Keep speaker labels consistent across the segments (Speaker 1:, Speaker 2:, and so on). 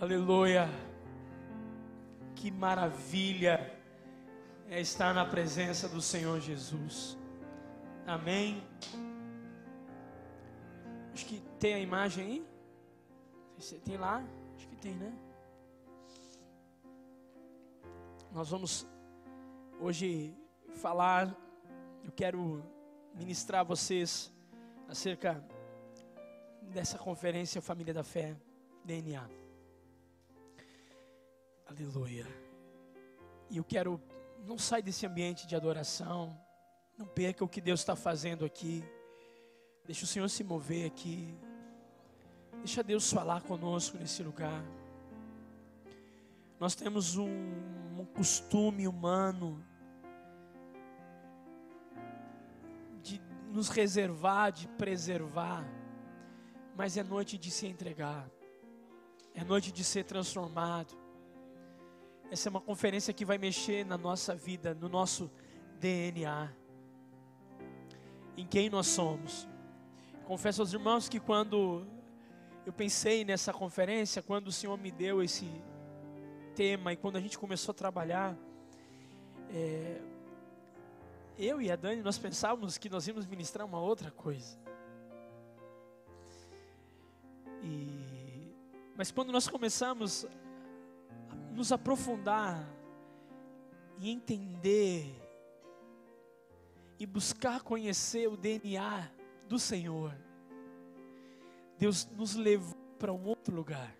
Speaker 1: Aleluia. Que maravilha é estar na presença do Senhor Jesus. Amém. Acho que tem a imagem aí. Você tem lá? Acho que tem, né? Nós vamos hoje falar, eu quero ministrar a vocês acerca dessa conferência Família da Fé, DNA. Aleluia. E eu quero, não sai desse ambiente de adoração, não perca o que Deus está fazendo aqui. Deixa o Senhor se mover aqui. Deixa Deus falar conosco nesse lugar. Nós temos um, um costume humano de nos reservar, de preservar, mas é noite de se entregar, é noite de ser transformado. Essa é uma conferência que vai mexer na nossa vida, no nosso DNA, em quem nós somos. Confesso aos irmãos que quando eu pensei nessa conferência, quando o Senhor me deu esse tema e quando a gente começou a trabalhar, é, eu e a Dani, nós pensávamos que nós íamos ministrar uma outra coisa. E, mas quando nós começamos nos aprofundar e entender e buscar conhecer o DNA do Senhor, Deus nos levou para um outro lugar.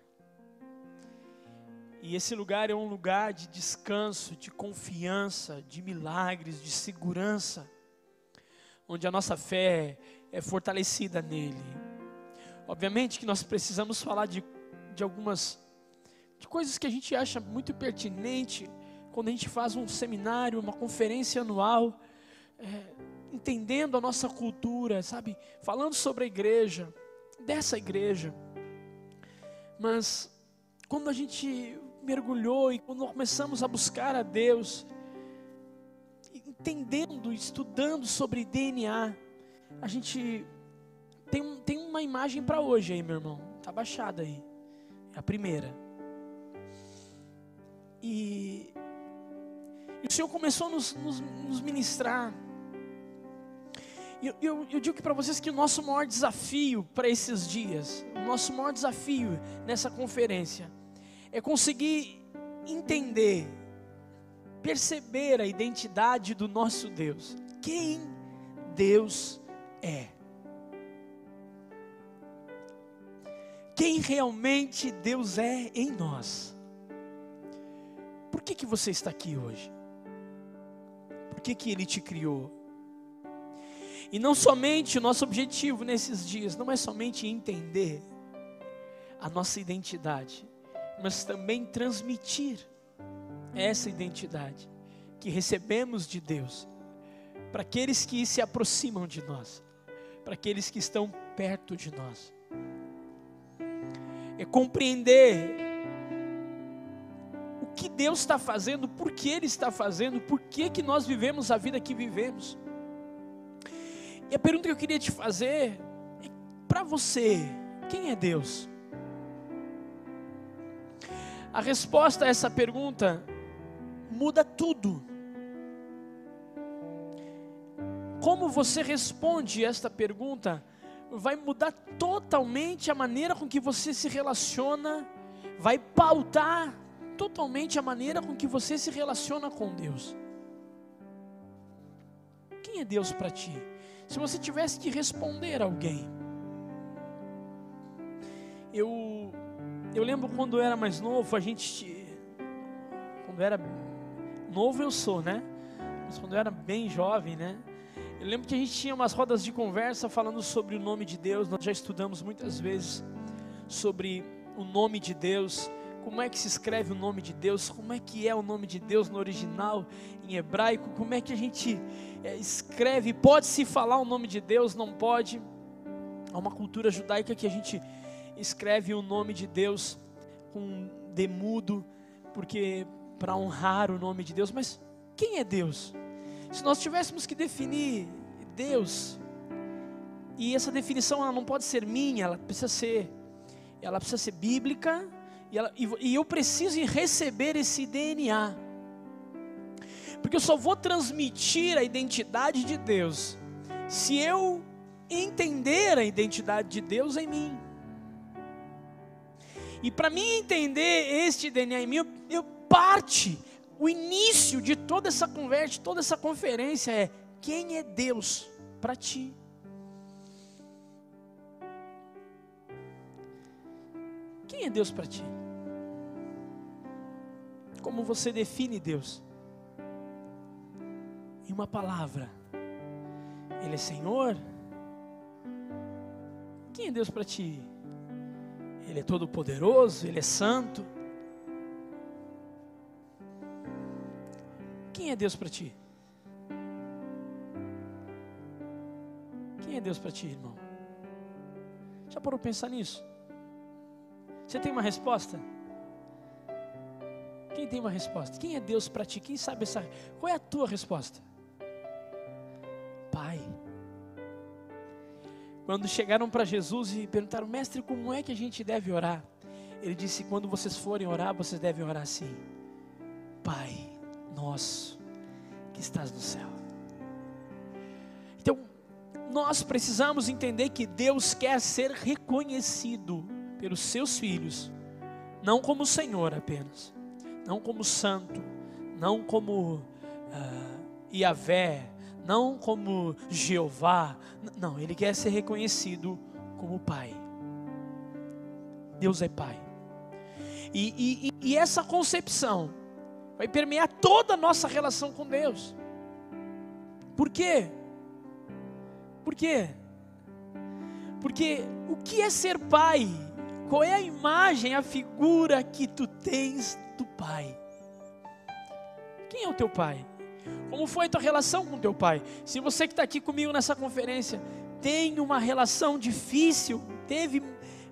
Speaker 1: E esse lugar é um lugar de descanso, de confiança, de milagres, de segurança, onde a nossa fé é fortalecida nele. Obviamente que nós precisamos falar de, de algumas de coisas que a gente acha muito pertinente quando a gente faz um seminário, uma conferência anual, é, entendendo a nossa cultura, sabe? Falando sobre a igreja, dessa igreja. Mas quando a gente mergulhou e quando começamos a buscar a Deus, entendendo, estudando sobre DNA, a gente tem, tem uma imagem para hoje aí, meu irmão. Tá baixada aí. É a primeira. E, e o Senhor começou a nos, nos, nos ministrar. E eu, eu, eu digo para vocês que o nosso maior desafio para esses dias, o nosso maior desafio nessa conferência, é conseguir entender, perceber a identidade do nosso Deus. Quem Deus é. Quem realmente Deus é em nós. Por que, que você está aqui hoje? Por que, que Ele te criou? E não somente o nosso objetivo nesses dias, não é somente entender a nossa identidade, mas também transmitir essa identidade que recebemos de Deus para aqueles que se aproximam de nós, para aqueles que estão perto de nós. É compreender que Deus está fazendo, por que Ele está fazendo, por que, que nós vivemos a vida que vivemos. E a pergunta que eu queria te fazer é: para você, quem é Deus? A resposta a essa pergunta muda tudo. Como você responde esta pergunta vai mudar totalmente a maneira com que você se relaciona, vai pautar totalmente a maneira com que você se relaciona com Deus. Quem é Deus para ti? Se você tivesse que responder a alguém, eu eu lembro quando eu era mais novo, a gente quando eu era novo eu sou, né? Mas quando eu era bem jovem, né? Eu lembro que a gente tinha umas rodas de conversa falando sobre o nome de Deus. Nós já estudamos muitas vezes sobre o nome de Deus como é que se escreve o nome de Deus, como é que é o nome de Deus no original, em hebraico, como é que a gente é, escreve, pode se falar o nome de Deus, não pode. Há uma cultura judaica que a gente escreve o nome de Deus com demudo, porque para honrar o nome de Deus, mas quem é Deus? Se nós tivéssemos que definir Deus, e essa definição ela não pode ser minha, ela precisa ser, ela precisa ser bíblica, E, ela, e, e eu preciso receber esse DNA. Porque eu só vou transmitir a identidade de Deus se eu entender a identidade de Deus em mim. E para mim entender este DNA em mim, eu, eu parte, o início de toda essa conversa, toda essa conferência é quem é Deus para ti? Quem é Deus para ti? Como você define Deus? Em uma palavra. Ele é Senhor? Quem é Deus para ti? Ele é todo poderoso, ele é santo. Quem é Deus para ti? Quem é Deus para ti, irmão? Já parou pensar nisso? Você tem uma resposta? Quem tem uma resposta? Quem é Deus para ti? Quem sabe essa? Qual é a tua resposta? Pai. Quando chegaram para Jesus e perguntaram, mestre, como é que a gente deve orar? Ele disse: quando vocês forem orar, vocês devem orar assim: Pai nosso que estás no céu. Então, nós precisamos entender que Deus quer ser reconhecido pelos seus filhos, não como Senhor apenas, não como Santo, não como uh, Iavé, não como Jeová, não, Ele quer ser reconhecido como Pai. Deus é Pai. E, e, e essa concepção vai permear toda a nossa relação com Deus. Por quê? Por quê? Porque o que é ser pai? Qual é a imagem, a figura que tu tens do pai? Quem é o teu pai? Como foi a tua relação com teu pai? Se você que está aqui comigo nessa conferência tem uma relação difícil, teve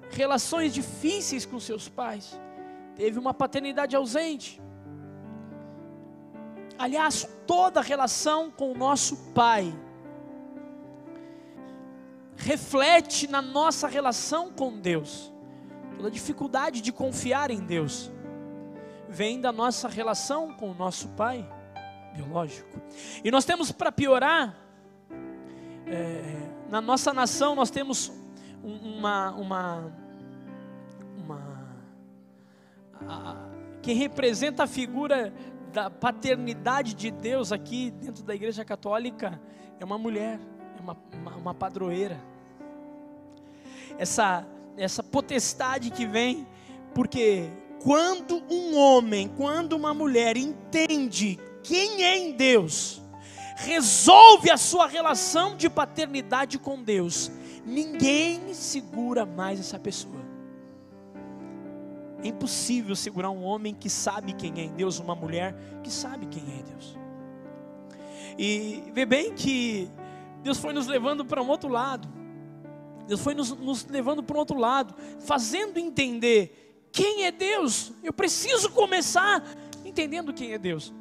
Speaker 1: relações difíceis com seus pais, teve uma paternidade ausente, Aliás, toda relação com o nosso Pai reflete na nossa relação com Deus. Toda dificuldade de confiar em Deus vem da nossa relação com o nosso Pai biológico. E nós temos para piorar, é, na nossa nação nós temos uma, uma, uma a, que representa a figura da paternidade de Deus aqui dentro da igreja católica é uma mulher, é uma, uma, uma padroeira. Essa, essa potestade que vem, porque quando um homem, quando uma mulher entende quem é em Deus, resolve a sua relação de paternidade com Deus, ninguém segura mais essa pessoa. É impossível segurar um homem que sabe quem é Deus, uma mulher que sabe quem é Deus. E vê bem que Deus foi nos levando para um outro lado. Deus foi nos, nos levando para um outro lado, fazendo entender quem é Deus. Eu preciso começar entendendo quem é Deus.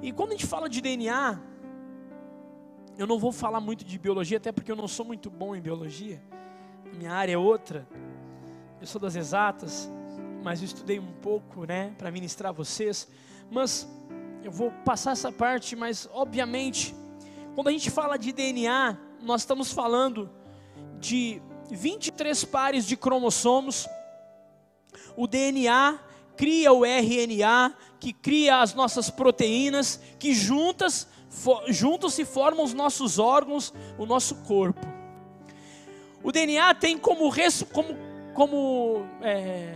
Speaker 1: E quando a gente fala de DNA, eu não vou falar muito de biologia, até porque eu não sou muito bom em biologia. Minha área é outra. Eu sou das exatas mas eu estudei um pouco, né, para ministrar vocês. Mas eu vou passar essa parte, mas obviamente, quando a gente fala de DNA, nós estamos falando de 23 pares de cromossomos. O DNA cria o RNA, que cria as nossas proteínas, que juntas, juntos se formam os nossos órgãos, o nosso corpo. O DNA tem como, como, como é,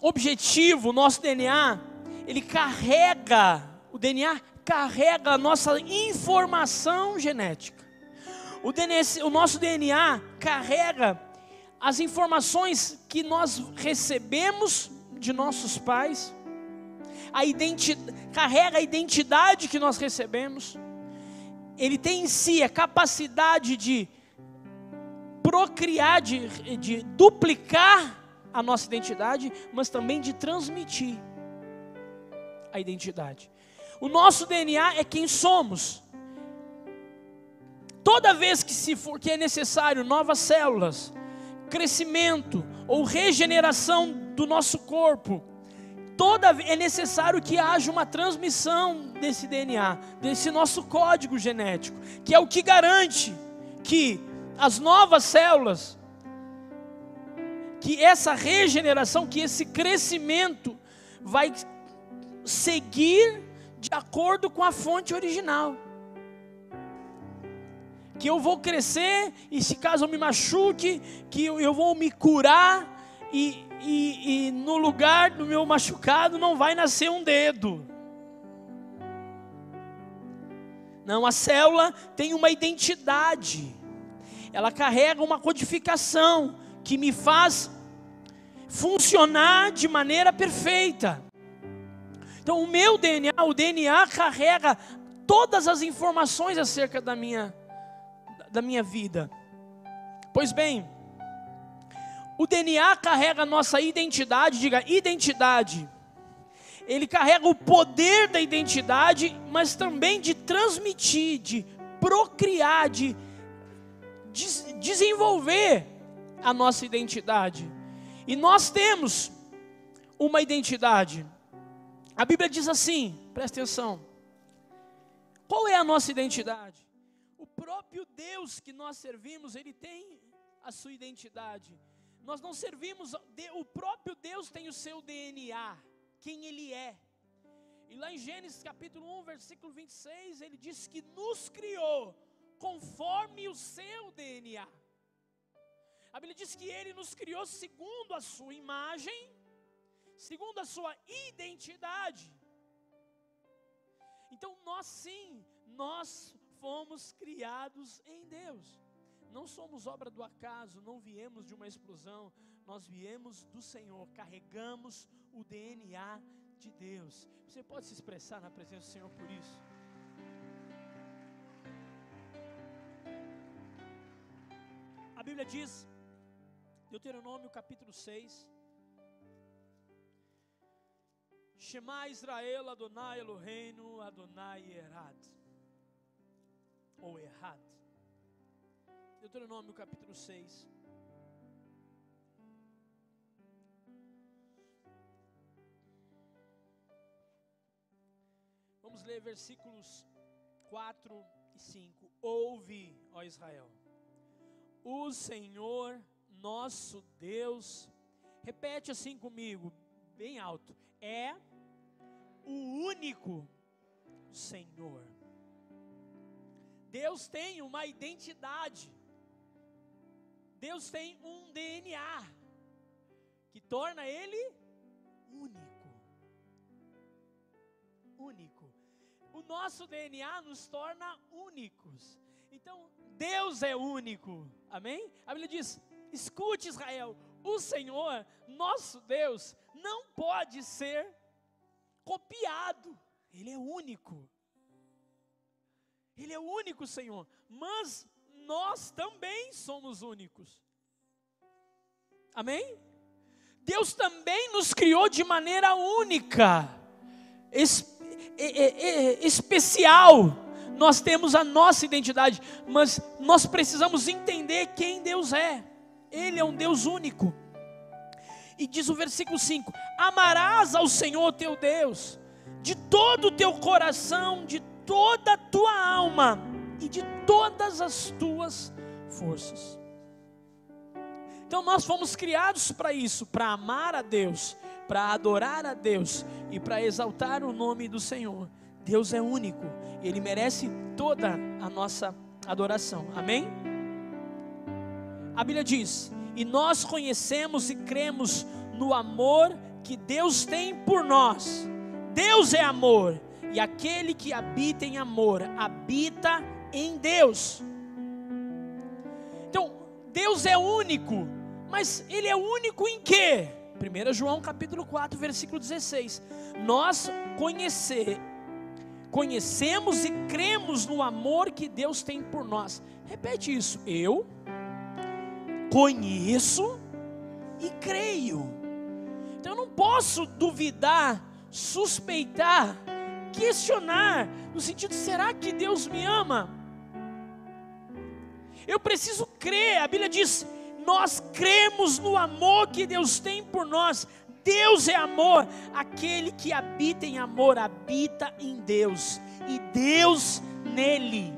Speaker 1: objetivo, o nosso DNA, ele carrega, o DNA carrega a nossa informação genética. O, DNA, o nosso DNA carrega as informações que nós recebemos de nossos pais, a carrega a identidade que nós recebemos, ele tem em si a capacidade de procriar, de, de duplicar a nossa identidade, mas também de transmitir a identidade. O nosso DNA é quem somos. Toda vez que se for que é necessário novas células, crescimento ou regeneração do nosso corpo, toda é necessário que haja uma transmissão desse DNA, desse nosso código genético, que é o que garante que as novas células, que essa regeneração, que esse crescimento vai seguir de acordo com a fonte original. Que eu vou crescer e se caso eu me machuque, que eu vou me curar e, e, e no lugar do meu machucado não vai nascer um dedo. Não, a célula tem uma identidade, ela carrega uma codificação que me faz funcionar de maneira perfeita. Então, o meu DNA, o DNA carrega todas as informações acerca da minha, da minha vida. Pois bem, o DNA carrega a nossa identidade, diga identidade. Ele carrega o poder da identidade, mas também de transmitir, de procriar, de des desenvolver a nossa identidade. E nós temos uma identidade. A Bíblia diz assim, presta atenção. Qual é a nossa identidade? Deus que nós servimos, ele tem a sua identidade. Nós não servimos, o próprio Deus tem o seu DNA, quem ele é. E lá em Gênesis capítulo 1, versículo 26, ele diz que nos criou conforme o seu DNA. A Bíblia diz que ele nos criou segundo a sua imagem segundo a sua identidade. Então nós sim, nós fomos criados em Deus. Não somos obra do acaso, não viemos de uma explosão, nós viemos do Senhor, carregamos o DNA de Deus. Você pode se expressar na presença do Senhor por isso? A Bíblia diz, Deuteronômio capítulo 6, Shema Israel Adonai Eloheinu Adonai Erad. Ou Errad. Deuteronômio capítulo 6. Vamos ler versículos 4 e 5. Ouve, ó Israel, o Senhor nosso Deus, repete assim comigo, bem alto, é o único Senhor. Deus tem uma identidade, Deus tem um DNA que torna Ele único. Único. O nosso DNA nos torna únicos. Então, Deus é único. Amém? A Bíblia diz: escute Israel, o Senhor, nosso Deus, não pode ser copiado, Ele é único. Ele é o único Senhor, mas nós também somos únicos. Amém? Deus também nos criou de maneira única, es, especial. Nós temos a nossa identidade, mas nós precisamos entender quem Deus é. Ele é um Deus único. E diz o versículo 5: Amarás ao Senhor teu Deus de todo o teu coração, de toda a tua alma e de todas as tuas forças. Então nós fomos criados para isso, para amar a Deus, para adorar a Deus e para exaltar o nome do Senhor. Deus é único, Ele merece toda a nossa adoração. Amém? A Bíblia diz: e nós conhecemos e cremos no amor que Deus tem por nós. Deus é amor, e aquele que habita em amor habita em Deus. Então, Deus é único, mas ele é único em quê? 1 João capítulo 4, versículo 16. Nós conhecer, conhecemos e cremos no amor que Deus tem por nós. Repete isso. Eu conheço e creio. Então eu não posso duvidar, suspeitar, questionar, no sentido: será que Deus me ama? Eu preciso crer, a Bíblia diz: nós cremos no amor que Deus tem por nós. Deus é amor. Aquele que habita em amor habita em Deus e Deus nele.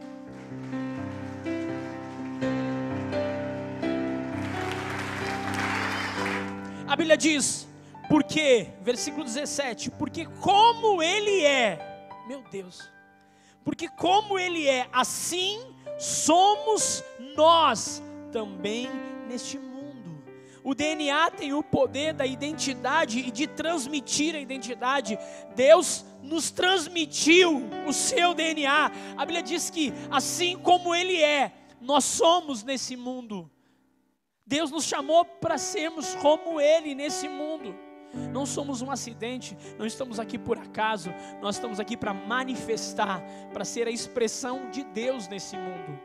Speaker 1: A Bíblia diz, porque, versículo 17, porque como Ele é, meu Deus, porque como Ele é, assim somos nós também neste mundo. O DNA tem o poder da identidade e de transmitir a identidade. Deus nos transmitiu o seu DNA. A Bíblia diz que assim como Ele é, nós somos nesse mundo. Deus nos chamou para sermos como Ele nesse mundo. Não somos um acidente, não estamos aqui por acaso, nós estamos aqui para manifestar, para ser a expressão de Deus nesse mundo.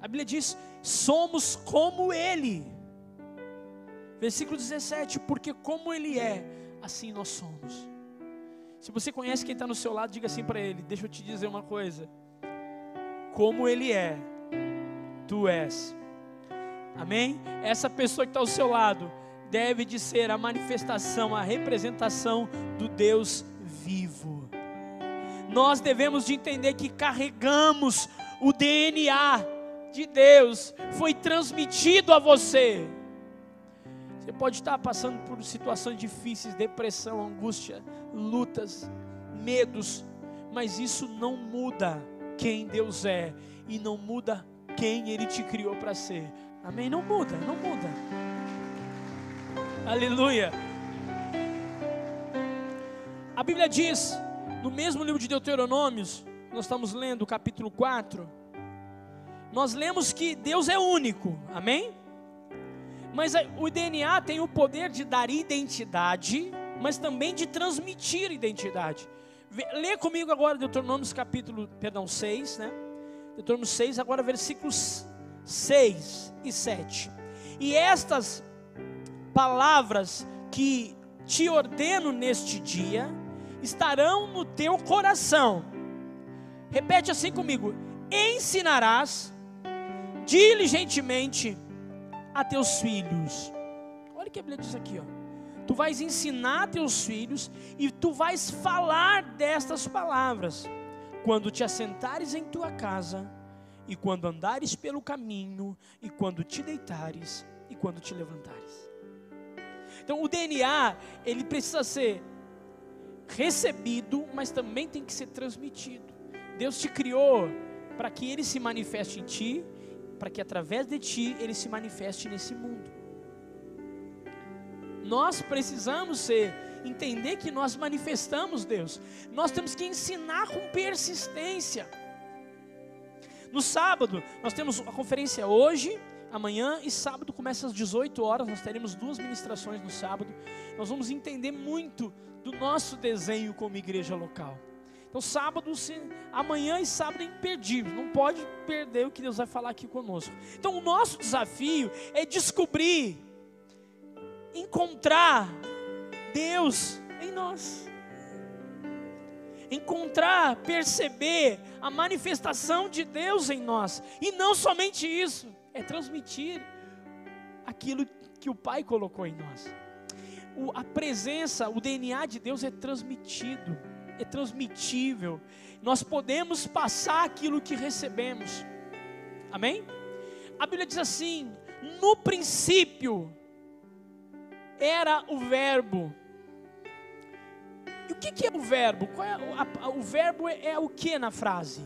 Speaker 1: A Bíblia diz: somos como Ele. Versículo 17: porque como Ele é, assim nós somos. Se você conhece quem está no seu lado, diga assim para ele: deixa eu te dizer uma coisa. Como Ele é, tu és. Amém? Essa pessoa que está ao seu lado deve de ser a manifestação, a representação do Deus vivo. Nós devemos de entender que carregamos o DNA de Deus, foi transmitido a você. Você pode estar passando por situações difíceis, depressão, angústia, lutas, medos, mas isso não muda quem Deus é e não muda quem Ele te criou para ser. Amém? Não muda, não muda. Aleluia. A Bíblia diz, no mesmo livro de Deuteronômios, nós estamos lendo o capítulo 4, nós lemos que Deus é único, amém? Mas o DNA tem o poder de dar identidade, mas também de transmitir identidade. Lê comigo agora Deuteronômio capítulo, perdão, 6, né? Deuteronômio 6, agora versículos 6 e 7. E estas palavras que te ordeno neste dia estarão no teu coração. Repete assim comigo: ensinarás diligentemente a teus filhos. Olha o que a Bíblia diz aqui, ó. Tu vais ensinar teus filhos e tu vais falar destas palavras quando te assentares em tua casa e quando andares pelo caminho, e quando te deitares, e quando te levantares. Então o DNA, ele precisa ser recebido, mas também tem que ser transmitido. Deus te criou para que ele se manifeste em ti, para que através de ti ele se manifeste nesse mundo. Nós precisamos ser entender que nós manifestamos Deus. Nós temos que ensinar com persistência. No sábado, nós temos a conferência hoje, amanhã e sábado começa às 18 horas. Nós teremos duas ministrações no sábado. Nós vamos entender muito do nosso desenho como igreja local. Então, sábado, amanhã e sábado é imperdível, não pode perder o que Deus vai falar aqui conosco. Então, o nosso desafio é descobrir, encontrar Deus em nós encontrar, perceber a manifestação de Deus em nós. E não somente isso, é transmitir aquilo que o Pai colocou em nós. O, a presença, o DNA de Deus é transmitido, é transmitível. Nós podemos passar aquilo que recebemos. Amém? A Bíblia diz assim: no princípio era o Verbo e o que, que é o verbo? É a, o verbo é, é o que na frase?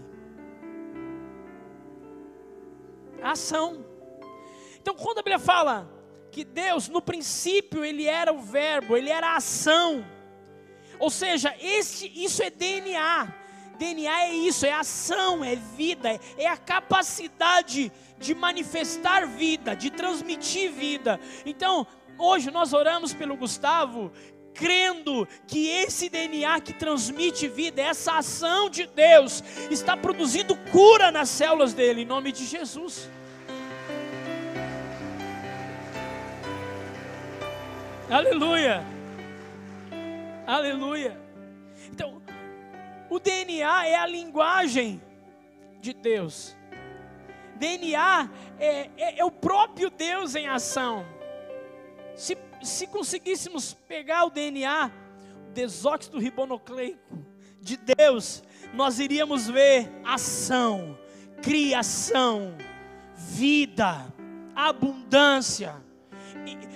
Speaker 1: A ação. Então, quando a Bíblia fala que Deus, no princípio, Ele era o verbo, Ele era a ação. Ou seja, esse, isso é DNA. DNA é isso, é ação, é vida, é, é a capacidade de manifestar vida, de transmitir vida. Então, hoje nós oramos pelo Gustavo, crendo que esse DNA que transmite vida, essa ação de Deus, está produzindo cura nas células dele, em nome de Jesus. Aleluia, aleluia. Então, o DNA é a linguagem de Deus. DNA é, é, é o próprio Deus em ação. Se se conseguíssemos pegar o DNA, desóxido ribonucleico de Deus, nós iríamos ver ação, criação, vida, abundância.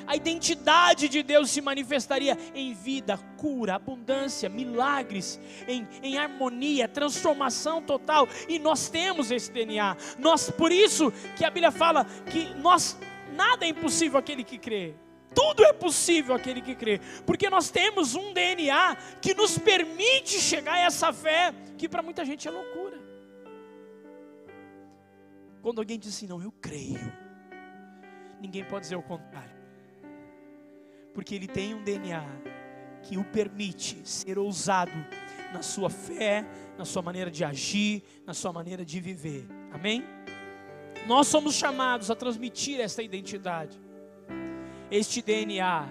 Speaker 1: A identidade de Deus se manifestaria em vida, cura, abundância, milagres, em, em harmonia, transformação total. E nós temos esse DNA. Nós, por isso que a Bíblia fala que nós nada é impossível aquele que crê. Tudo é possível aquele que crê, porque nós temos um DNA que nos permite chegar a essa fé que para muita gente é loucura. Quando alguém diz assim, não, eu creio, ninguém pode dizer o contrário, porque ele tem um DNA que o permite ser ousado na sua fé, na sua maneira de agir, na sua maneira de viver. Amém? Nós somos chamados a transmitir essa identidade este DNA.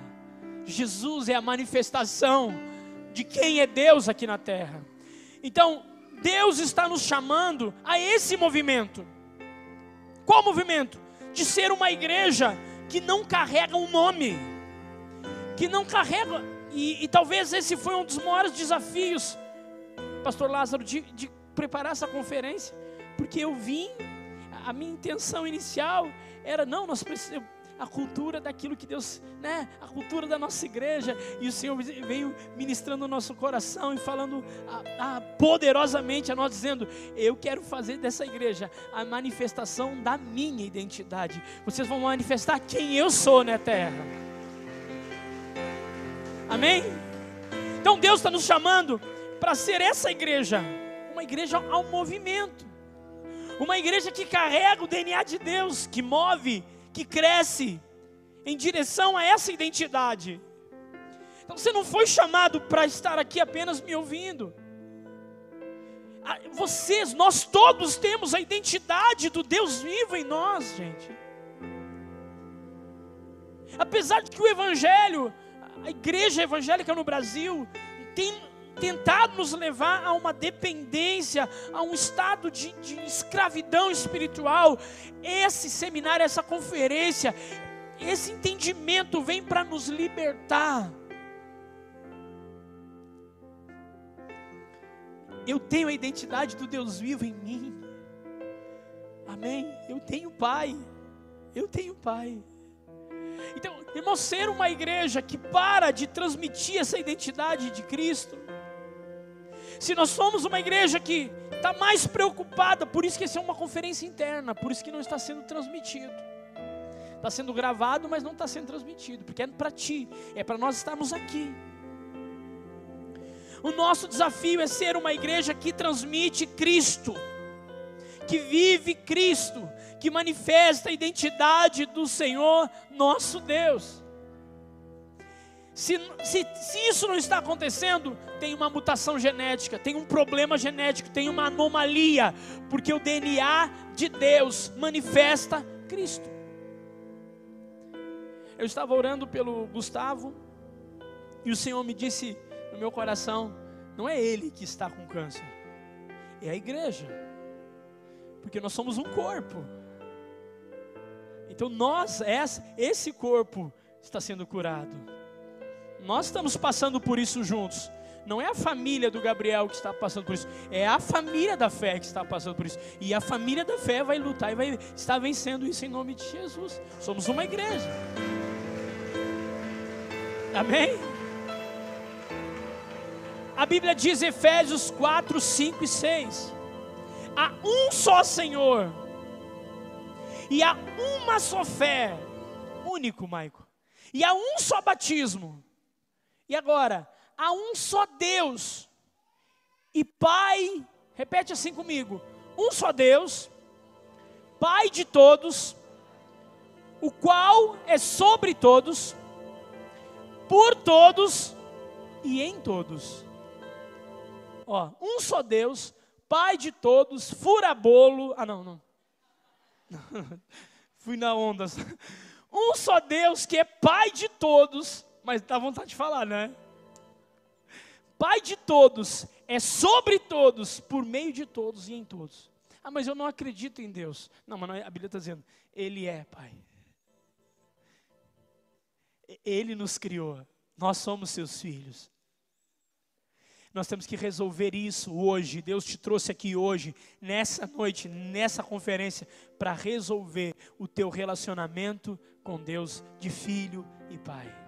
Speaker 1: Jesus é a manifestação de quem é Deus aqui na terra. Então, Deus está nos chamando a esse movimento. Qual movimento? De ser uma igreja que não carrega um nome, que não carrega, e, e talvez esse foi um dos maiores desafios, Pastor Lázaro, de, de preparar essa conferência, porque eu vim, a minha intenção inicial era: não, nós precisamos a cultura daquilo que Deus, né, a cultura da nossa igreja, e o Senhor veio ministrando o nosso coração e falando a, a, poderosamente a nós, dizendo: Eu quero fazer dessa igreja a manifestação da minha identidade. Vocês vão manifestar quem eu sou na terra. Amém? Então Deus está nos chamando para ser essa igreja, uma igreja ao movimento, uma igreja que carrega o DNA de Deus, que move que cresce em direção a essa identidade. Então você não foi chamado para estar aqui apenas me ouvindo. Ah, vocês, nós todos temos a identidade do Deus vivo em nós, gente. Apesar de que o Evangelho, a igreja evangélica no Brasil, tem tentado nos levar a uma dependência, a um estado de, de escravidão espiritual. Esse seminário, essa conferência, esse entendimento vem para nos libertar. Eu tenho a identidade do Deus vivo em mim. Amém? Eu tenho Pai. Eu tenho Pai. Então, irmão, ser uma igreja que para de transmitir essa identidade de Cristo, se nós somos uma igreja que está mais preocupada, por isso que essa é uma conferência interna, por isso que não está sendo transmitido. Está sendo gravado, mas não está sendo transmitido, porque é para ti, é para nós estarmos aqui. O nosso desafio é ser uma igreja que transmite Cristo, que vive Cristo, que manifesta a identidade do Senhor nosso Deus. Se, se, se, isso não está acontecendo, tem uma mutação genética, tem um problema genético, tem uma anomalia, porque o DNA de Deus manifesta Cristo. Eu estava orando pelo Gustavo, e o Senhor me disse no meu coração: não é ele que está com câncer, é a igreja, porque nós somos um corpo. Então nós, esse corpo, está sendo curado. Nós estamos passando por isso juntos. Não é a família do Gabriel que está passando por isso, é a família da fé que está passando por isso. E a família da fé vai lutar e vai estar vencendo isso em nome de Jesus. Somos uma igreja. Amém? A Bíblia diz Efésios 4, 5 e 6. Há um só Senhor, e há uma só fé, único, Maico, e há um só batismo e agora, há um só Deus e Pai, repete assim comigo: um só Deus, Pai de todos, o qual é sobre todos, por todos e em todos. Ó, um só Deus, Pai de todos, fura bolo. Ah, não, não. Fui na onda. Um só Deus que é Pai de todos mas dá vontade de falar, né? Pai de todos, é sobre todos, por meio de todos e em todos. Ah, mas eu não acredito em Deus. Não, mas a Bíblia está dizendo, Ele é Pai. Ele nos criou, nós somos seus filhos. Nós temos que resolver isso hoje. Deus te trouxe aqui hoje, nessa noite, nessa conferência, para resolver o teu relacionamento com Deus de filho e pai.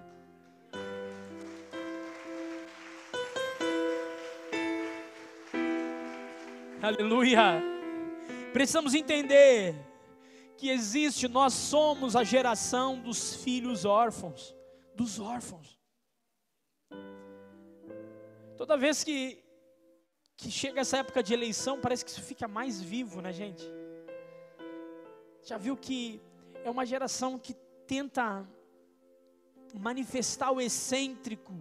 Speaker 1: Aleluia! Precisamos entender que existe, nós somos a geração dos filhos órfãos, dos órfãos. Toda vez que, que chega essa época de eleição, parece que isso fica mais vivo, né, gente? Já viu que é uma geração que tenta manifestar o excêntrico,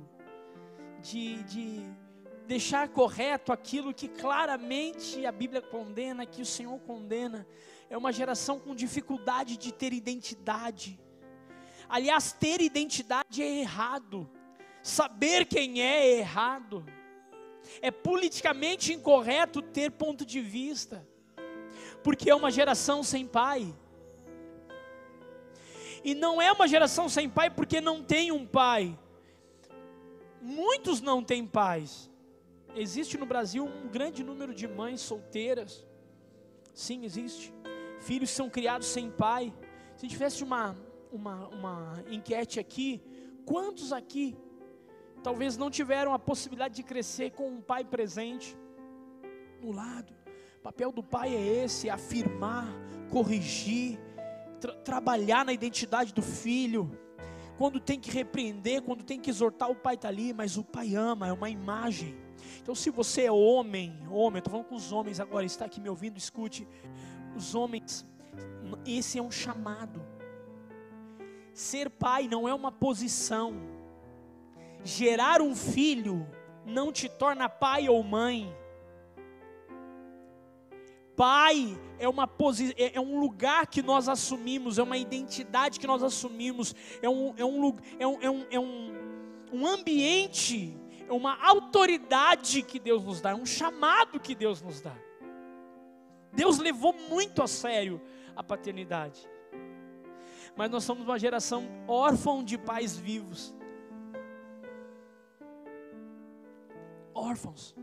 Speaker 1: de, de deixar correto aquilo que claramente a Bíblia condena, que o Senhor condena. É uma geração com dificuldade de ter identidade. Aliás, ter identidade é errado. Saber quem é é errado. É politicamente incorreto ter ponto de vista. Porque é uma geração sem pai. E não é uma geração sem pai porque não tem um pai. Muitos não têm pais. Existe no Brasil um grande número de mães solteiras. Sim, existe. Filhos são criados sem pai. Se tivesse uma, uma, uma enquete aqui, quantos aqui talvez não tiveram a possibilidade de crescer com um pai presente no lado. O papel do pai é esse: afirmar, corrigir, tra trabalhar na identidade do filho. Quando tem que repreender, quando tem que exortar, o pai está ali, mas o pai ama, é uma imagem. Então, se você é homem, homem, estou falando com os homens agora, está aqui me ouvindo, escute. Os homens, esse é um chamado. Ser pai não é uma posição, gerar um filho não te torna pai ou mãe. Pai é, uma posi é, é um lugar que nós assumimos, é uma identidade que nós assumimos, é um, é um, é um, é um, é um, um ambiente, é uma autoridade que Deus nos dá, é um chamado que Deus nos dá. Deus levou muito a sério a paternidade. Mas nós somos uma geração órfã de pais vivos. órfãos.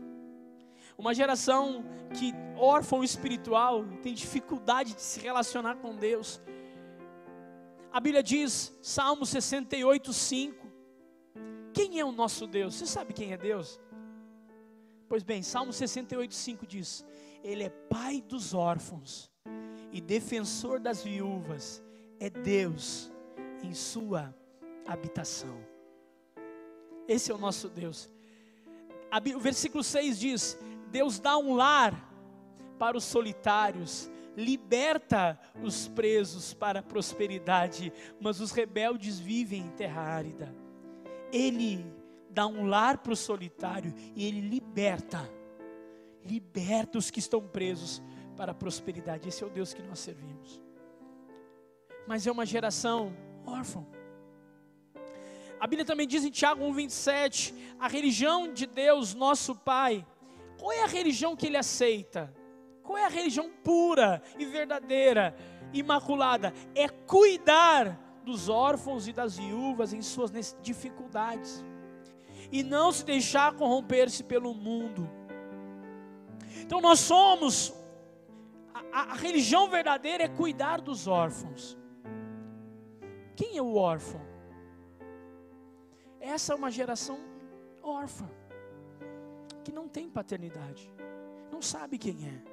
Speaker 1: Uma geração que, órfão espiritual, tem dificuldade de se relacionar com Deus. A Bíblia diz, Salmo 68, 5. Quem é o nosso Deus? Você sabe quem é Deus? Pois bem, Salmo 68, 5 diz: Ele é pai dos órfãos e defensor das viúvas, é Deus em sua habitação. Esse é o nosso Deus o versículo 6 diz: Deus dá um lar para os solitários, liberta os presos para a prosperidade, mas os rebeldes vivem em terra árida. Ele dá um lar para o solitário e ele liberta, liberta os que estão presos para a prosperidade. Esse é o Deus que nós servimos. Mas é uma geração órfã. A Bíblia também diz em Tiago 1,27: a religião de Deus, nosso Pai, qual é a religião que Ele aceita? Qual é a religião pura e verdadeira, imaculada? É cuidar dos órfãos e das viúvas em suas dificuldades, e não se deixar corromper-se pelo mundo. Então nós somos, a, a religião verdadeira é cuidar dos órfãos. Quem é o órfão? Essa é uma geração órfã, que não tem paternidade, não sabe quem é.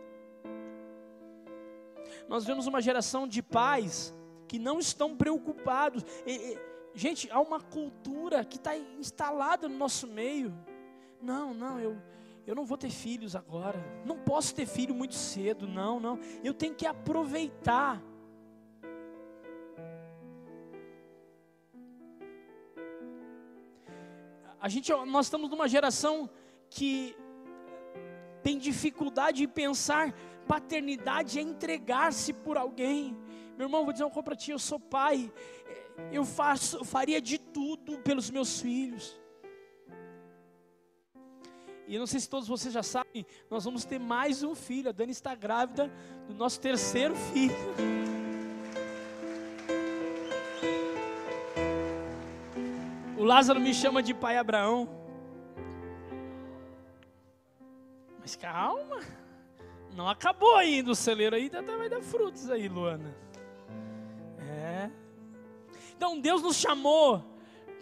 Speaker 1: Nós vemos uma geração de pais que não estão preocupados. E, e, gente, há uma cultura que está instalada no nosso meio. Não, não, eu, eu não vou ter filhos agora. Não posso ter filho muito cedo, não, não. Eu tenho que aproveitar A gente, nós estamos numa geração que tem dificuldade de pensar paternidade é entregar-se por alguém. Meu irmão, vou dizer uma coisa para ti, eu sou pai, eu faço, eu faria de tudo pelos meus filhos. E eu não sei se todos vocês já sabem, nós vamos ter mais um filho. A Dani está grávida do nosso terceiro filho. Lázaro me chama de pai Abraão. Mas calma, não acabou ainda o celeiro ainda vai dar frutos aí, Luana. Então Deus nos chamou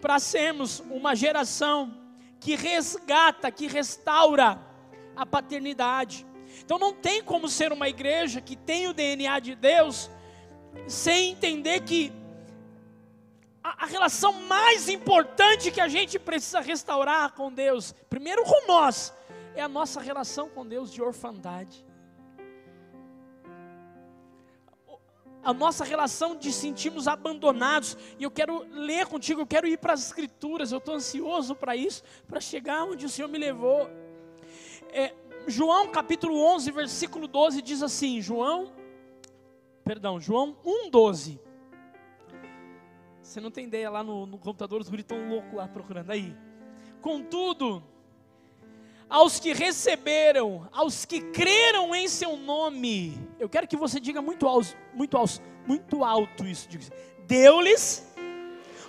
Speaker 1: para sermos uma geração que resgata, que restaura a paternidade. Então não tem como ser uma igreja que tem o DNA de Deus sem entender que a, a, relação mais importante que a gente precisa restaurar com Deus, primeiro com nós, é a nossa relação com Deus de orfandade. A nossa relação de sentirmos abandonados. E eu quero ler contigo, eu quero ir para as Escrituras, eu estou ansioso para isso, para chegar onde o Senhor me levou. É, João capítulo 11, versículo 12 diz assim: João, perdão, João 1, 12. Você não tem ideia lá no, no computador, os gritos estão loucos lá procurando. Aí. Contudo, aos que receberam, aos que creram em seu nome, eu quero que você diga muito alto, muito alto, muito alto isso. Deu-lhes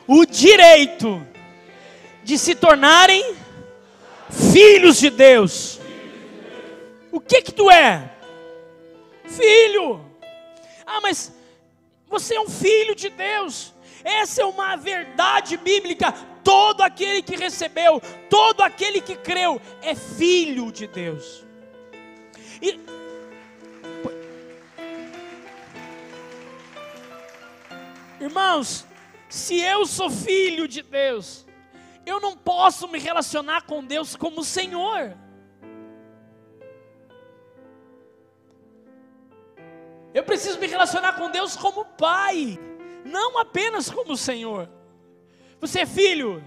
Speaker 1: o direito de se tornarem filhos de Deus. O que que tu é? Filho. Ah, mas você é um filho de Deus. Essa é uma verdade bíblica. Todo aquele que recebeu, todo aquele que creu, é filho de Deus. E, irmãos, se eu sou filho de Deus, eu não posso me relacionar com Deus como Senhor. Eu preciso me relacionar com Deus como Pai não apenas como Senhor. Você é filho.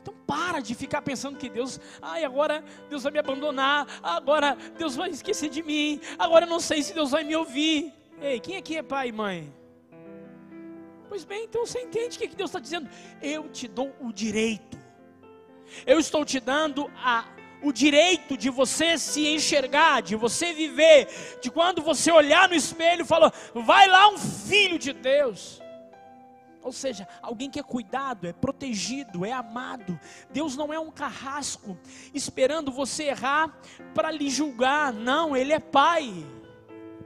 Speaker 1: Então para de ficar pensando que Deus, ai, agora Deus vai me abandonar, agora Deus vai esquecer de mim, agora eu não sei se Deus vai me ouvir. Ei, quem aqui é pai e mãe? Pois bem, então você entende o que Deus está dizendo? Eu te dou o direito, eu estou te dando a, o direito de você se enxergar, de você viver, de quando você olhar no espelho e falar, vai lá um filho de Deus. Ou seja, alguém que é cuidado, é protegido, é amado. Deus não é um carrasco esperando você errar para lhe julgar. Não, Ele é Pai.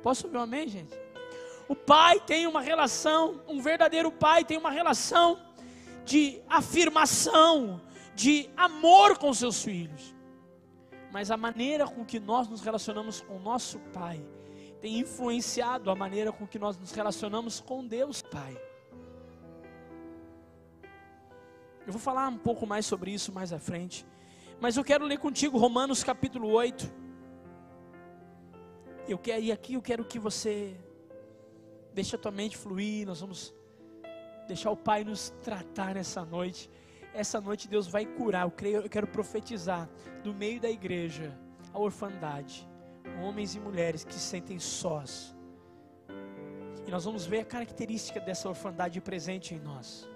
Speaker 1: Posso ouvir um amém, gente? O Pai tem uma relação, um verdadeiro Pai tem uma relação de afirmação, de amor com seus filhos. Mas a maneira com que nós nos relacionamos com nosso Pai tem influenciado a maneira com que nós nos relacionamos com Deus Pai. Eu vou falar um pouco mais sobre isso mais à frente. Mas eu quero ler contigo Romanos capítulo 8. Eu quero, e aqui eu quero que você deixe a tua mente fluir. Nós vamos deixar o Pai nos tratar nessa noite. Essa noite Deus vai curar. Eu, creio, eu quero profetizar do meio da igreja a orfandade. Homens e mulheres que se sentem sós. E nós vamos ver a característica dessa orfandade presente em nós.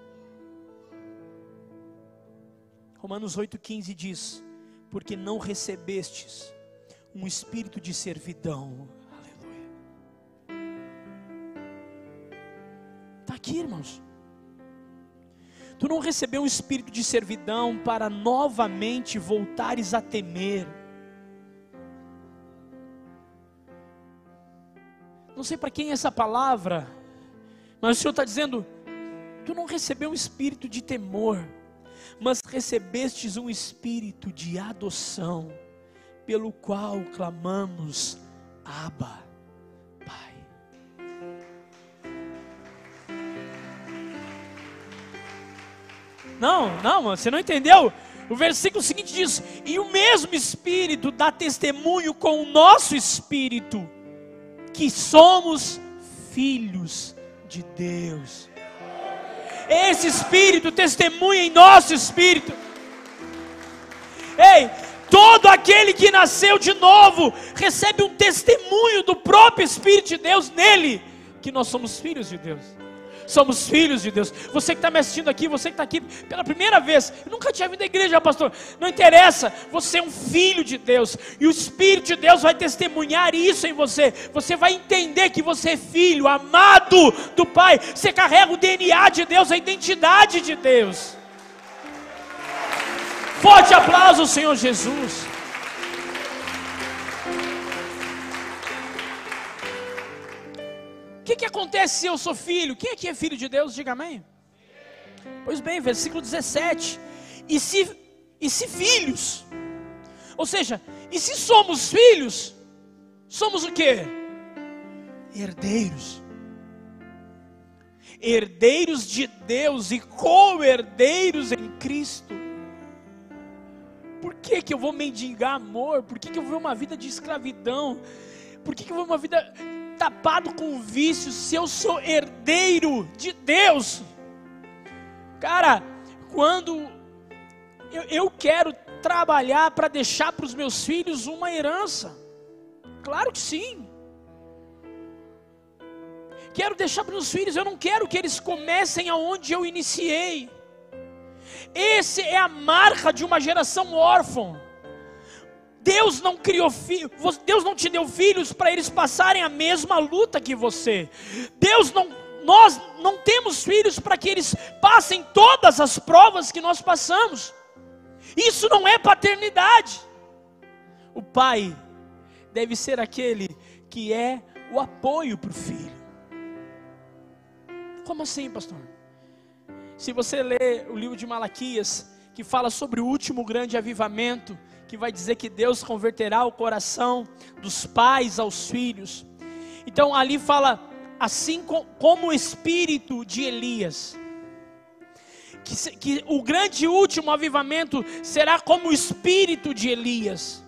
Speaker 1: Romanos 8,15 diz: Porque não recebestes um espírito de servidão. Aleluia. Está aqui, irmãos. Tu não recebeu um espírito de servidão para novamente voltares a temer. Não sei para quem é essa palavra, mas o Senhor está dizendo: tu não recebeu um espírito de temor mas recebestes um espírito de adoção, pelo qual clamamos, Abba, Pai. Não, não, você não entendeu? O versículo seguinte diz: E o mesmo Espírito dá testemunho com o nosso espírito, que somos filhos de Deus. Esse Espírito testemunha em nosso espírito. Ei, todo aquele que nasceu de novo recebe um testemunho do próprio Espírito de Deus nele, que nós somos filhos de Deus somos filhos de Deus. Você que está me assistindo aqui, você que está aqui pela primeira vez, eu nunca tinha vindo à igreja, pastor. Não interessa, você é um filho de Deus, e o Espírito de Deus vai testemunhar isso em você. Você vai entender que você é filho, amado do Pai. Você carrega o DNA de Deus, a identidade de Deus. Forte aplauso, Senhor Jesus. Que, que acontece se eu sou filho? Quem aqui é filho de Deus? Diga amém. Pois bem, versículo 17. E se, e se filhos? Ou seja, e se somos filhos, somos o que? Herdeiros. Herdeiros de Deus e co-herdeiros em Cristo. Por que, que eu vou mendigar amor? Por que, que eu vou uma vida de escravidão? Por que, que eu vou uma vida tapado com vícios se eu sou herdeiro de Deus? Cara, quando eu, eu quero trabalhar para deixar para os meus filhos uma herança, claro que sim. Quero deixar para os meus filhos, eu não quero que eles comecem aonde eu iniciei. Esse é a marca de uma geração órfã. Deus não criou filhos, Deus não te deu filhos para eles passarem a mesma luta que você. Deus não, nós não temos filhos para que eles passem todas as provas que nós passamos. Isso não é paternidade. O pai deve ser aquele que é o apoio para o filho. Como assim, pastor? Se você lê o livro de Malaquias, que fala sobre o último grande avivamento, que vai dizer que Deus converterá o coração dos pais aos filhos. Então ali fala assim como o espírito de Elias. Que, que o grande último avivamento será como o espírito de Elias.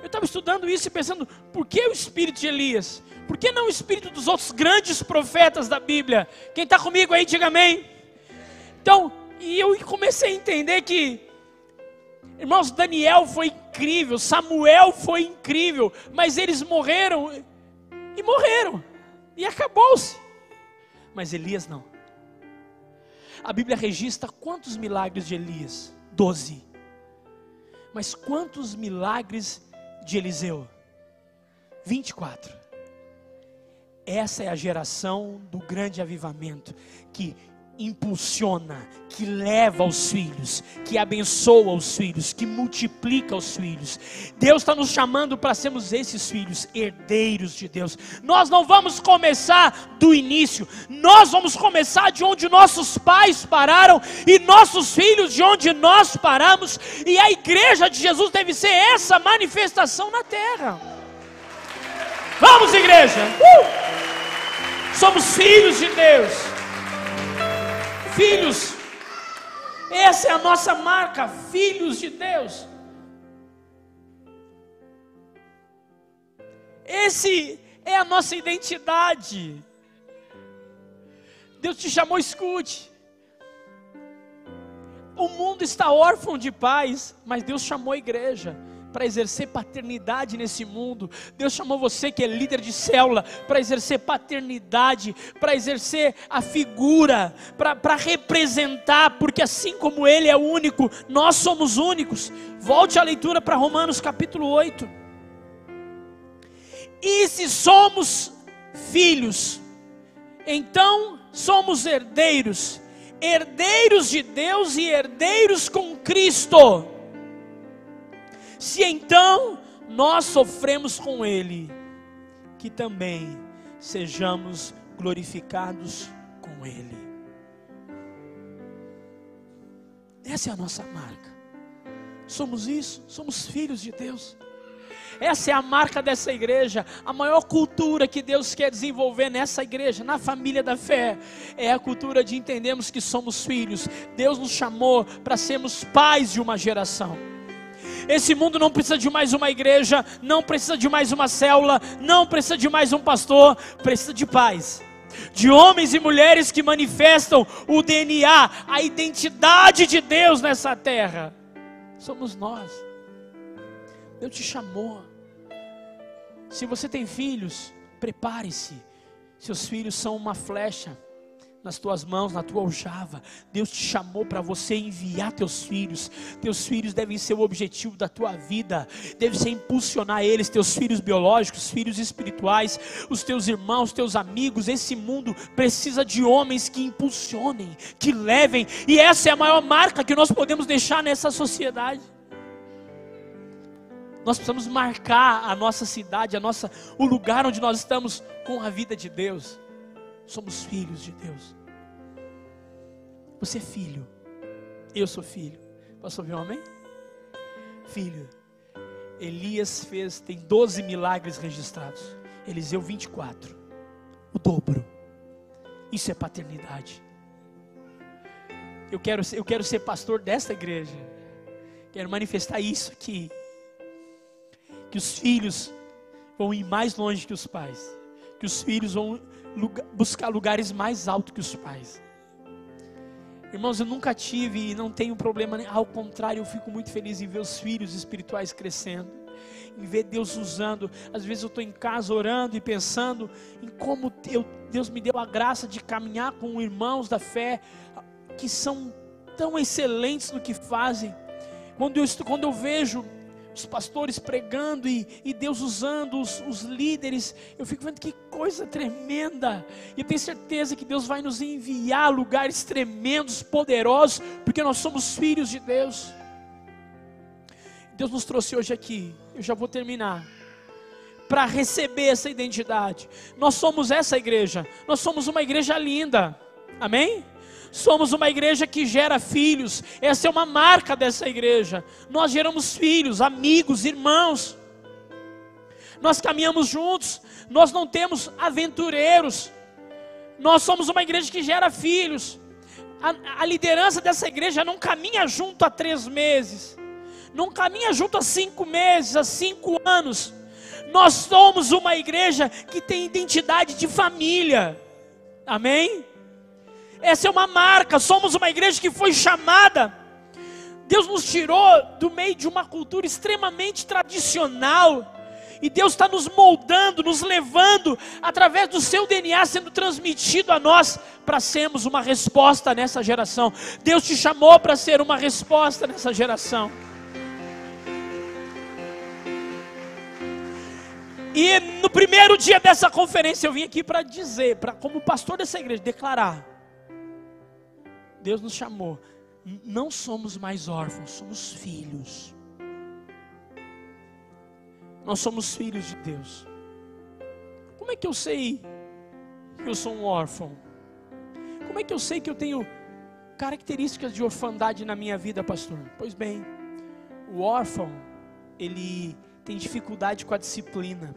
Speaker 1: Eu estava estudando isso e pensando, por que o espírito de Elias? Por que não o espírito dos outros grandes profetas da Bíblia? Quem está comigo aí, diga amém. Então, e eu comecei a entender que, irmãos, Daniel foi incrível, Samuel foi incrível, mas eles morreram e morreram, e acabou-se. Mas Elias não. A Bíblia registra quantos milagres de Elias? Doze. Mas quantos milagres de Eliseu? 24. Essa é a geração do grande avivamento que impulsiona, que leva os filhos, que abençoa os filhos, que multiplica os filhos. Deus está nos chamando para sermos esses filhos, herdeiros de Deus. Nós não vamos começar do início, nós vamos começar de onde nossos pais pararam e nossos filhos de onde nós paramos, e a igreja de Jesus deve ser essa manifestação na terra. Vamos, igreja! Uh! Somos filhos de Deus filhos. Essa é a nossa marca, filhos de Deus. Esse é a nossa identidade. Deus te chamou, escute. O mundo está órfão de paz, mas Deus chamou a igreja para exercer paternidade nesse mundo. Deus chamou você que é líder de célula para exercer paternidade, para exercer a figura, para representar, porque assim como Ele é único, nós somos únicos. Volte a leitura para Romanos capítulo 8. E se somos filhos, então somos herdeiros, herdeiros de Deus e herdeiros com Cristo se então nós sofremos com Ele, que também sejamos glorificados com Ele. Essa é a nossa marca. Somos isso, somos filhos de Deus. Essa é a marca dessa igreja. A maior cultura que Deus quer desenvolver nessa igreja, na família da fé, é a cultura de entendermos que somos filhos. Deus nos chamou para sermos pais de uma geração. Esse mundo não precisa de mais uma igreja, não precisa de mais uma célula, não precisa de mais um pastor, precisa de paz. De homens e mulheres que manifestam o DNA, a identidade de Deus nessa terra. Somos nós. Deus te chamou. Se você tem filhos, prepare-se. Seus filhos são uma flecha nas tuas mãos, na tua aljava. Deus te chamou para você enviar teus filhos. Teus filhos devem ser o objetivo da tua vida, deve ser impulsionar eles, teus filhos biológicos, filhos espirituais, os teus irmãos, teus amigos. Esse mundo precisa de homens que impulsionem, que levem, e essa é a maior marca que nós podemos deixar nessa sociedade. Nós precisamos marcar a nossa cidade, a nossa, o lugar onde nós estamos com a vida de Deus somos filhos de Deus. Você é filho, eu sou filho. Posso ouvir um amém? Filho, Elias fez, tem 12 milagres registrados, Eliseu 24, o dobro. Isso é paternidade. Eu quero, eu quero ser pastor desta igreja, quero manifestar isso aqui. Que os filhos vão ir mais longe que os pais, que os filhos vão lugar, buscar lugares mais altos que os pais. Irmãos, eu nunca tive e não tenho problema, ao contrário, eu fico muito feliz em ver os filhos espirituais crescendo, em ver Deus usando. Às vezes eu estou em casa orando e pensando em como eu, Deus me deu a graça de caminhar com irmãos da fé que são tão excelentes no que fazem. Quando eu, quando eu vejo os pastores pregando e, e Deus usando os, os, líderes. Eu fico vendo que coisa tremenda. E tenho certeza que Deus vai nos enviar a lugares tremendos, poderosos, porque nós somos filhos de Deus. Deus nos trouxe hoje aqui. Eu já vou terminar. Para receber essa identidade. Nós somos essa igreja. Nós somos uma igreja linda. Amém? Somos uma igreja que gera filhos. Essa é uma marca dessa igreja. Nós geramos filhos, amigos, irmãos. Nós caminhamos juntos. Nós não temos aventureiros. Nós somos uma igreja que gera filhos. A, a liderança dessa igreja não caminha junto há três meses. Não caminha junto há cinco meses, há cinco anos. Nós somos uma igreja que tem identidade de família. Amém? Essa é uma marca. Somos uma igreja que foi chamada. Deus nos tirou do meio de uma cultura extremamente tradicional. E Deus está nos moldando, nos levando, através do seu DNA sendo transmitido a nós, para sermos uma resposta nessa geração. Deus te chamou para ser uma resposta nessa geração. E no primeiro dia dessa conferência eu vim aqui para dizer, para como pastor dessa igreja, declarar Deus nos chamou. Não somos mais órfãos, somos filhos. Nós somos filhos de Deus. Como é que eu sei que eu sou um órfão? Como é que eu sei que eu tenho características de orfandade na minha vida, pastor? Pois bem, o órfão, ele tem dificuldade com a disciplina.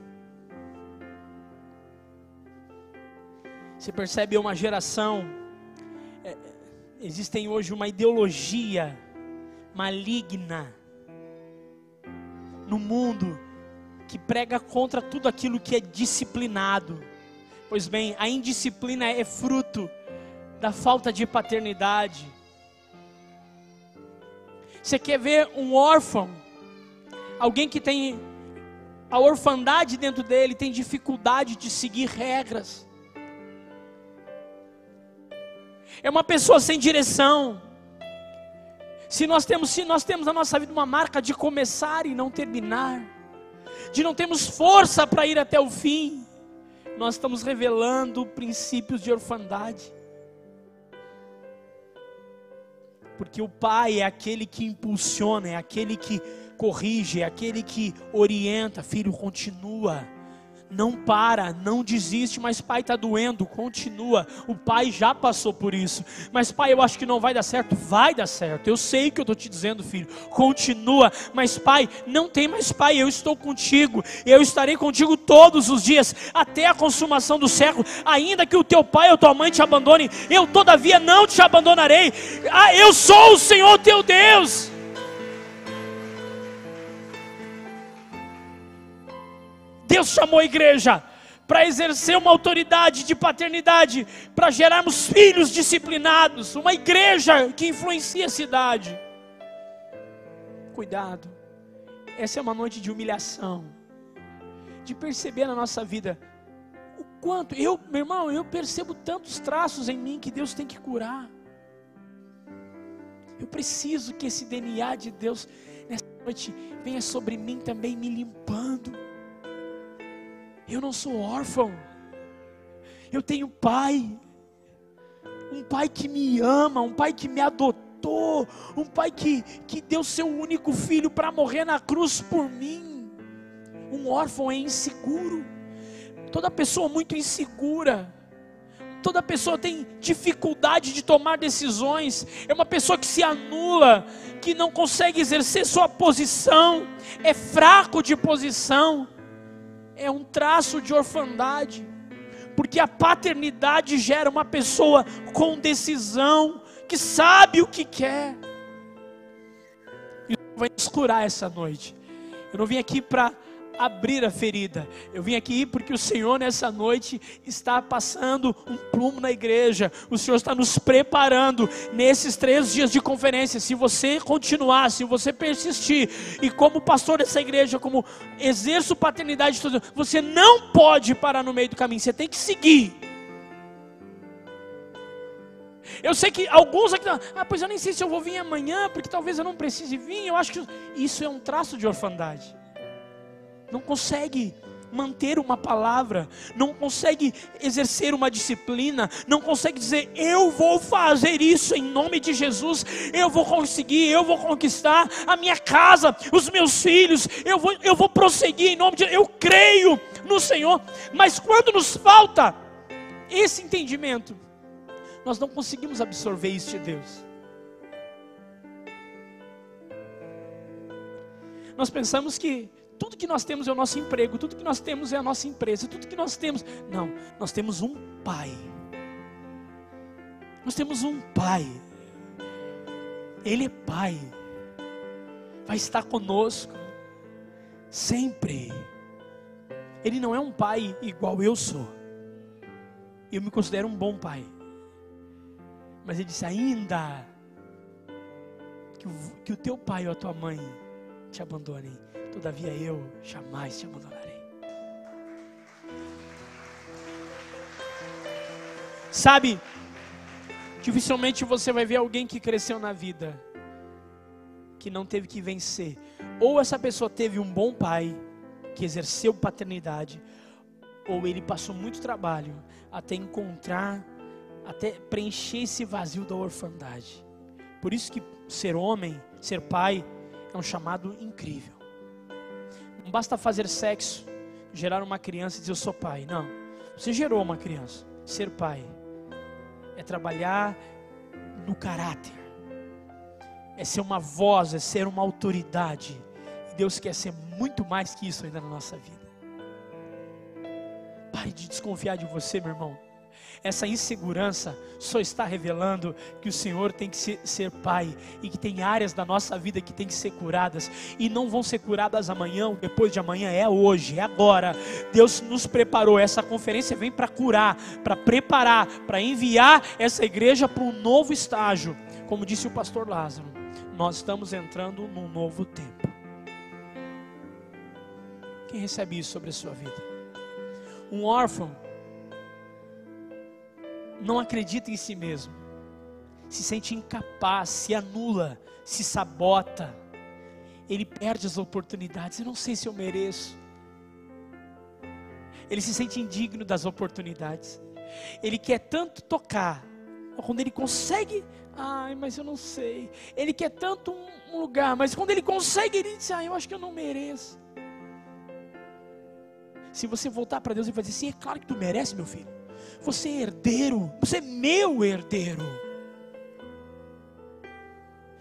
Speaker 1: Você percebe uma geração existem hoje uma ideologia maligna no mundo que prega contra tudo aquilo que é disciplinado. Pois bem, a indisciplina é fruto da falta de paternidade. Você quer ver um órfão, alguém que tem a orfandade dentro dele, tem dificuldade de seguir regras é uma pessoa sem direção. Se nós temos, se nós temos na nossa vida uma marca de começar e não terminar, de não termos força para ir até o fim, nós estamos revelando princípios de orfandade. Porque o pai é aquele que impulsiona, é aquele que corrige, é aquele que orienta, filho, continua não para, não desiste, mas pai está doendo, continua. O pai já passou por isso. Mas pai, eu acho que não vai dar certo. Vai dar certo. Eu sei que eu estou te dizendo, filho. Continua. Mas pai, não tem mais pai. Eu estou contigo. Eu estarei contigo todos os dias, até a consumação do século. Ainda que o teu pai ou tua mãe te abandone, eu todavia não te abandonarei. Ah, eu sou o Senhor teu Deus. Deus chamou a igreja para exercer uma autoridade de paternidade, para gerarmos filhos disciplinados, uma igreja que influencia a cidade. Cuidado, essa é uma noite de humilhação, de perceber na nossa vida o quanto? Eu, meu irmão, eu percebo tantos traços em mim que Deus tem que curar. Eu preciso que esse DNA de Deus nessa noite venha sobre mim também, me limpando. Eu não sou órfão. Eu tenho pai. Um pai que me ama, um pai que me adotou, um pai que, que deu seu único filho para morrer na cruz por mim. Um órfão é inseguro. Toda pessoa muito insegura. Toda pessoa tem dificuldade de tomar decisões. É uma pessoa que se anula, que não consegue exercer sua posição, é fraco de posição. É um traço de orfandade. Porque a paternidade gera uma pessoa com decisão, que sabe o que quer. E vai nos curar essa noite. Eu não vim aqui para abrir a ferida. Eu vim aqui porque o Senhor nessa noite está passando um plumo na igreja. O Senhor está nos preparando nesses três dias de conferência. Se você continuar, se você persistir, e como pastor dessa igreja, como exerço paternidade, você não pode parar no meio do caminho. Você tem que seguir. Eu sei que alguns aqui, ah, pois eu nem sei se eu vou vir amanhã, porque talvez eu não precise vir. Eu acho que isso é um traço de orfandade não consegue manter uma palavra, não consegue exercer uma disciplina, não consegue dizer, eu vou fazer isso em nome de Jesus, eu vou conseguir, eu vou conquistar a minha casa, os meus filhos, eu vou, eu vou prosseguir em nome de eu creio no Senhor, mas quando nos falta esse entendimento, nós não conseguimos absorver isso de Deus. Nós pensamos que tudo que nós temos é o nosso emprego, tudo que nós temos é a nossa empresa, tudo que nós temos. Não, nós temos um Pai. Nós temos um Pai. Ele é Pai. Vai estar conosco sempre. Ele não é um pai igual eu sou. Eu me considero um bom pai. Mas ele disse: ainda que o, que o teu pai ou a tua mãe te abandonem, Todavia eu jamais te abandonarei. Sabe, dificilmente você vai ver alguém que cresceu na vida, que não teve que vencer. Ou essa pessoa teve um bom pai, que exerceu paternidade, ou ele passou muito trabalho até encontrar, até preencher esse vazio da orfandade. Por isso que ser homem, ser pai, é um chamado incrível. Não basta fazer sexo, gerar uma criança e dizer eu sou pai. Não. Você gerou uma criança. Ser pai é trabalhar no caráter. É ser uma voz, é ser uma autoridade. E Deus quer ser muito mais que isso ainda na nossa vida. Pare de desconfiar de você, meu irmão. Essa insegurança só está revelando que o Senhor tem que ser, ser, Pai e que tem áreas da nossa vida que tem que ser curadas e não vão ser curadas amanhã ou depois de amanhã, é hoje, é agora. Deus nos preparou. Essa conferência vem para curar, para preparar, para enviar essa igreja para um novo estágio. Como disse o pastor Lázaro, nós estamos entrando num novo tempo. Quem recebe isso sobre a sua vida? Um órfão não acredita em si mesmo, se sente incapaz, se anula, se sabota, ele perde as oportunidades. Eu não sei se eu mereço. Ele se sente indigno das oportunidades. Ele quer tanto tocar, quando ele consegue, ai, mas eu não sei. Ele quer tanto um, lugar, mas quando ele consegue, ele diz, ai, eu acho que eu não mereço. Se você voltar para Deus e vai dizer, sim, é claro que tu merece, meu filho. Você é herdeiro, você é meu herdeiro.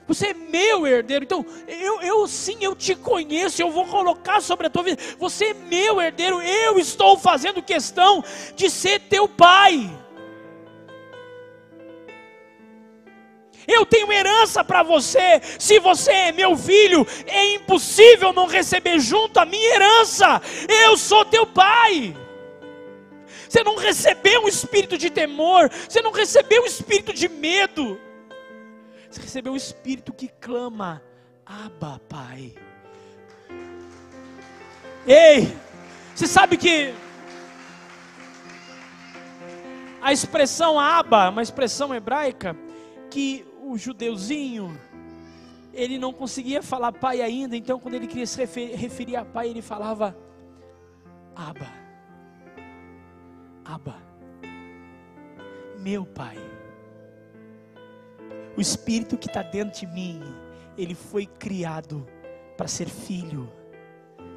Speaker 1: Você é meu herdeiro. Então, eu, eu sim, eu te conheço, eu vou colocar sobre a tua vida. Você é meu herdeiro. Eu estou fazendo questão de ser teu pai. Eu tenho herança para você. Se você é meu filho, é impossível não receber junto a minha herança. Eu sou teu pai. Você não recebeu um espírito de temor, você não recebeu um espírito de medo. Você recebeu um espírito que clama: Abba, Pai. Ei, você sabe que A expressão aba, uma expressão hebraica que o judeuzinho ele não conseguia falar pai ainda, então quando ele queria se referir a pai, ele falava Aba. Aba. Meu pai. O espírito que está dentro de mim, ele foi criado para ser filho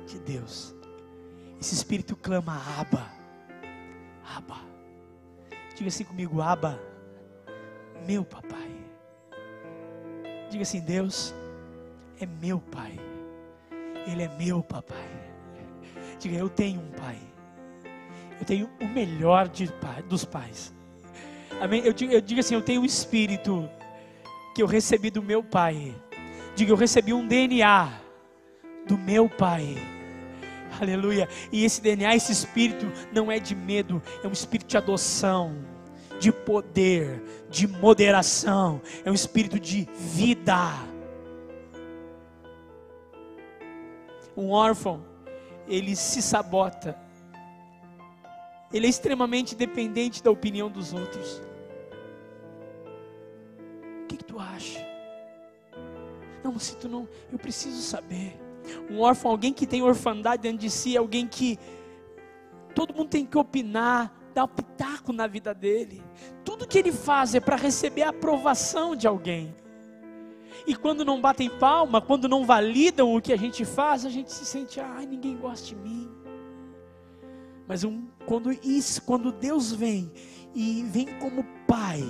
Speaker 1: de Deus. Esse espírito clama Aba. Aba. Diga assim comigo, Aba. Meu papai. Diga assim: Deus é meu pai. Ele é meu papai. Diga: Eu tenho um pai. Eu tenho o melhor de, dos pais. Amém? Eu digo, eu digo assim: Eu tenho um espírito que eu recebi do meu pai. Diga: Eu recebi um DNA do meu pai. Aleluia. E esse DNA, esse espírito, não é de medo, é um espírito de adoção de poder, de moderação, é um espírito de vida. Um órfão, ele se sabota, ele é extremamente dependente da opinião dos outros. O que, que tu acha? Não, se tu não, eu preciso saber. Um órfão, alguém que tem orfandade dentro de si, alguém que todo mundo tem que opinar, dar pitaco na vida dele. Tudo que ele faz é para receber a aprovação de alguém. E quando não batem palma, quando não validam o que a gente faz, a gente se sente, ai, ninguém gosta de mim. Mas um, quando isso, quando Deus vem e vem como Pai,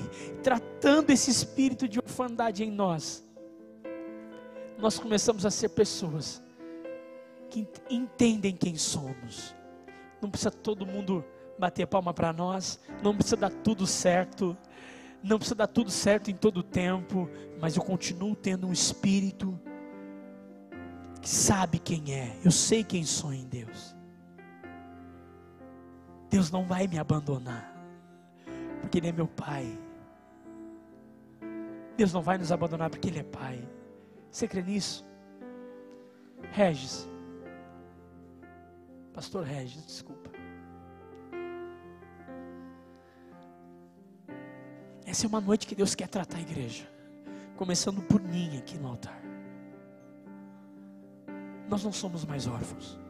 Speaker 1: tratando esse espírito de orfandade em nós, nós começamos a ser pessoas que entendem quem somos. Não precisa todo mundo bater palma para nós, não precisa dar tudo certo, não precisa dar tudo certo em todo o tempo, mas eu continuo tendo um espírito que sabe quem é, eu sei quem sou em Deus. Deus não vai me abandonar, porque Ele é meu Pai. Deus não vai nos abandonar porque Ele é Pai. Você crê nisso? Regis, Pastor Regis, desculpa. Essa é uma noite que Deus quer tratar a igreja, começando por mim aqui no altar. Nós não somos mais órfãos.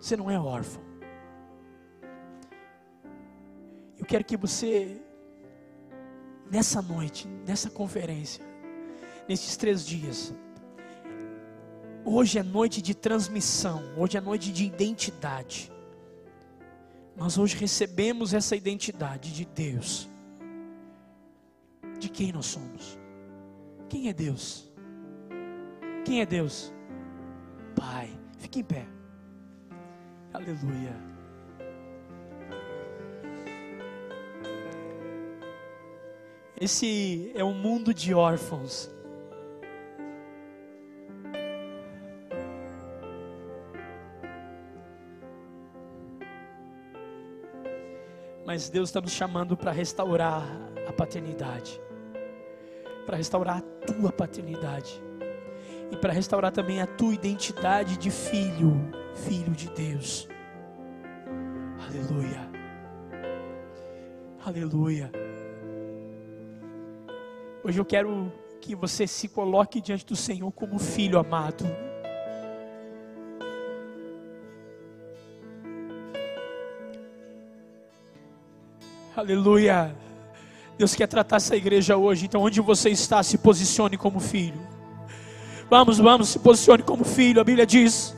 Speaker 1: Você não é órfão. Eu quero que você, nessa noite, nessa conferência, nesses três dias, hoje é noite de transmissão, hoje é noite de identidade. Nós hoje recebemos essa identidade de Deus. De quem nós somos? Quem é Deus? Quem é Deus? Pai. Fique em pé. Aleluia. Esse é um mundo de órfãos. Mas Deus está nos chamando para restaurar a paternidade, para restaurar a tua paternidade e para restaurar também a tua identidade de filho, filho de Deus. Aleluia. Aleluia. Hoje eu quero que você se coloque diante do Senhor como filho amado. Aleluia. Deus quer tratar essa igreja hoje. Então, onde você está, se posicione como filho. Vamos, vamos, se posicione como filho. A Bíblia diz: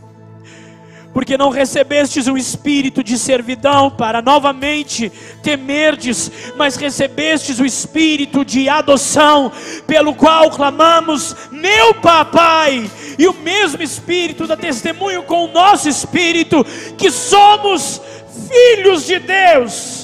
Speaker 1: Porque não recebestes um espírito de servidão para novamente temerdes, mas recebestes o espírito de adoção, pelo qual clamamos, meu papai. E o mesmo espírito dá testemunho com o nosso espírito que somos filhos de Deus.